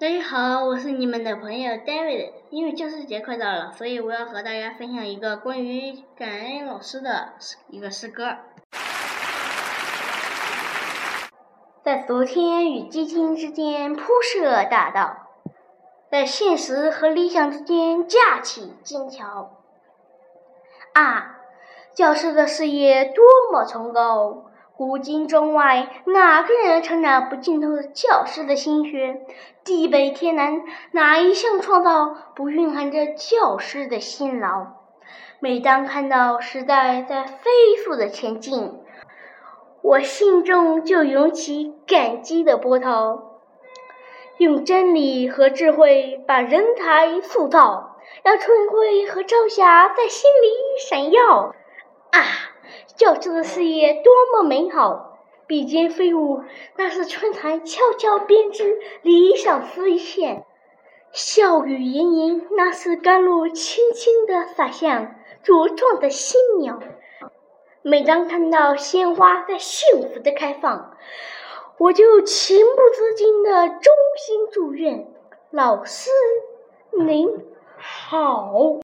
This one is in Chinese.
大家好，我是你们的朋友 David。因为教师节快到了，所以我要和大家分享一个关于感恩老师的一个诗歌。在昨天与今天之间铺设大道，在现实和理想之间架起金桥。啊，教师的事业多么崇高！古今中外，哪个人成长不尽透教师的心血？地北天南，哪一项创造不蕴含着教师的辛劳？每当看到时代在飞速的前进，我心中就涌起感激的波涛。用真理和智慧把人才塑造，让春晖和朝霞在心里闪耀。啊！教师的事业多么美好，笔尖飞舞，那是春蚕悄悄编织理想丝线；笑语盈盈，那是甘露轻轻地洒向茁壮的新苗。每当看到鲜花在幸福的开放，我就情不自禁地衷心祝愿老师您好。